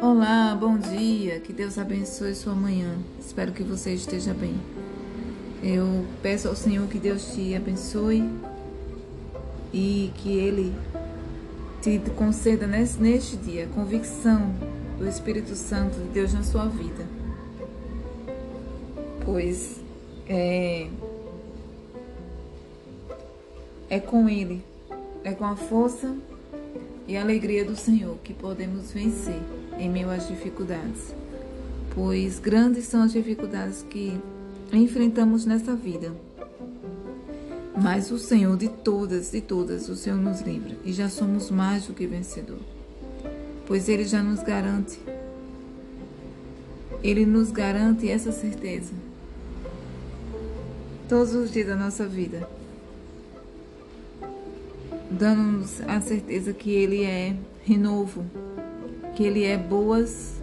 Olá, bom dia. Que Deus abençoe sua manhã. Espero que você esteja bem. Eu peço ao Senhor que Deus te abençoe e que Ele te conceda neste dia convicção do Espírito Santo de Deus na sua vida. Pois é, é com Ele, é com a força e a alegria do Senhor que podemos vencer em meio às dificuldades, pois grandes são as dificuldades que enfrentamos nessa vida. Mas o Senhor de todas e todas, o Senhor nos livra e já somos mais do que vencedor, pois Ele já nos garante, Ele nos garante essa certeza todos os dias da nossa vida, dando-nos a certeza que Ele é renovo, que Ele é boas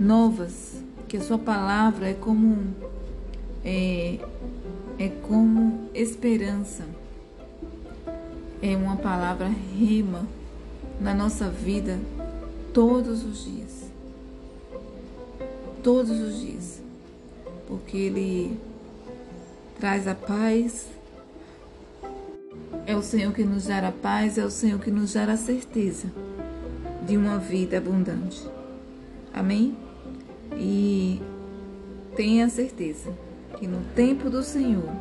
novas, que a Sua palavra é como é, é como esperança, é uma palavra rima na nossa vida todos os dias, todos os dias, porque Ele traz a paz. É o Senhor que nos a paz, é o Senhor que nos a certeza de uma vida abundante. Amém? E tenha certeza que no tempo do Senhor,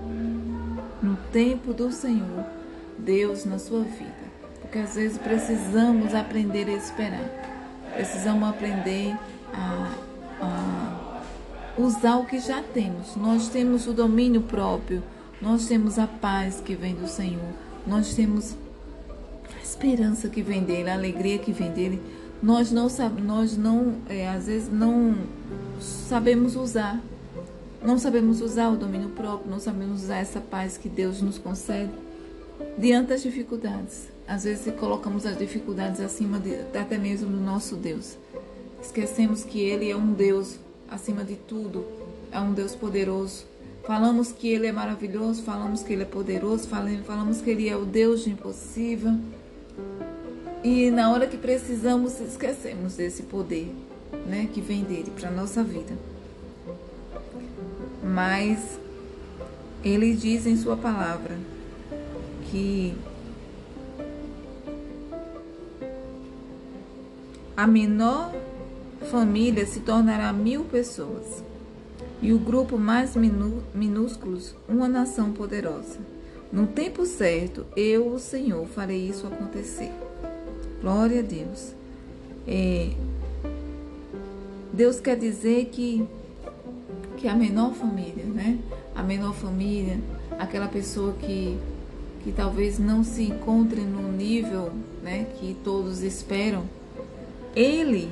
no tempo do Senhor, Deus na sua vida. Porque às vezes precisamos aprender a esperar, precisamos aprender a, a usar o que já temos. Nós temos o domínio próprio, nós temos a paz que vem do Senhor, nós temos esperança que vem dele, a alegria que vem dele, nós não nós não é, às vezes não sabemos usar, não sabemos usar o domínio próprio, não sabemos usar essa paz que Deus nos concede diante das dificuldades. Às vezes colocamos as dificuldades acima de, até mesmo do nosso Deus. Esquecemos que Ele é um Deus acima de tudo, é um Deus poderoso. Falamos que Ele é maravilhoso, falamos que Ele é poderoso, falamos que Ele é o Deus de impossível. E na hora que precisamos, esquecemos desse poder, né, que vem dele para nossa vida. Mas ele diz em sua palavra que a menor família se tornará mil pessoas e o grupo mais minúsculo uma nação poderosa. No tempo certo, eu, o Senhor, farei isso acontecer. Glória a Deus. É, Deus quer dizer que, que a menor família, né? A menor família, aquela pessoa que, que talvez não se encontre no nível né, que todos esperam, ele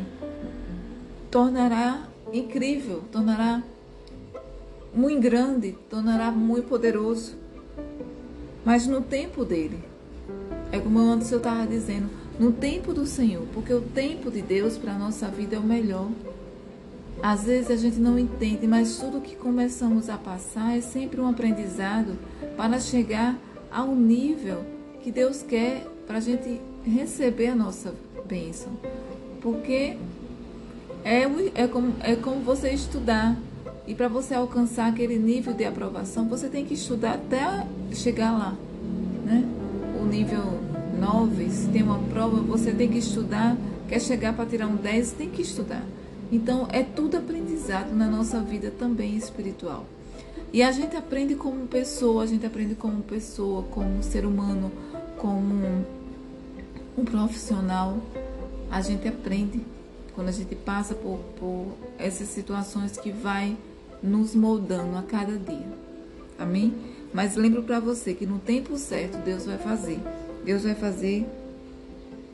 tornará incrível, tornará muito grande, tornará muito poderoso. Mas no tempo dele, é como o Anderson estava dizendo, no tempo do Senhor, porque o tempo de Deus para a nossa vida é o melhor. Às vezes a gente não entende, mas tudo que começamos a passar é sempre um aprendizado para chegar ao nível que Deus quer para a gente receber a nossa bênção. Porque é, é, como, é como você estudar. E para você alcançar aquele nível de aprovação, você tem que estudar até chegar lá. Né? O nível 9, se tem uma prova, você tem que estudar. Quer chegar para tirar um 10, tem que estudar. Então, é tudo aprendizado na nossa vida também espiritual. E a gente aprende como pessoa, a gente aprende como pessoa, como ser humano, como um profissional. A gente aprende quando a gente passa por, por essas situações que vai nos moldando a cada dia. Amém? Mas lembro para você que no tempo certo Deus vai fazer. Deus vai fazer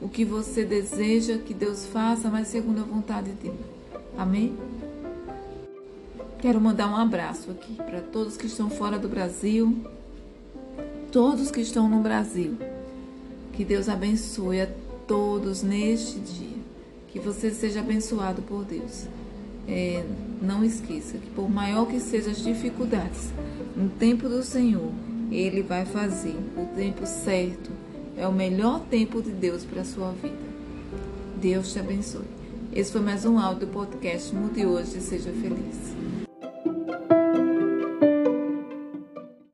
o que você deseja que Deus faça, mas segundo a vontade dele. Amém? Quero mandar um abraço aqui para todos que estão fora do Brasil, todos que estão no Brasil. Que Deus abençoe a todos neste dia. Que você seja abençoado por Deus. É, não esqueça que por maior que sejam as dificuldades, no tempo do Senhor, Ele vai fazer o tempo certo é o melhor tempo de Deus para a sua vida. Deus te abençoe. Esse foi mais um áudio do podcast Mude Hoje e Seja Feliz.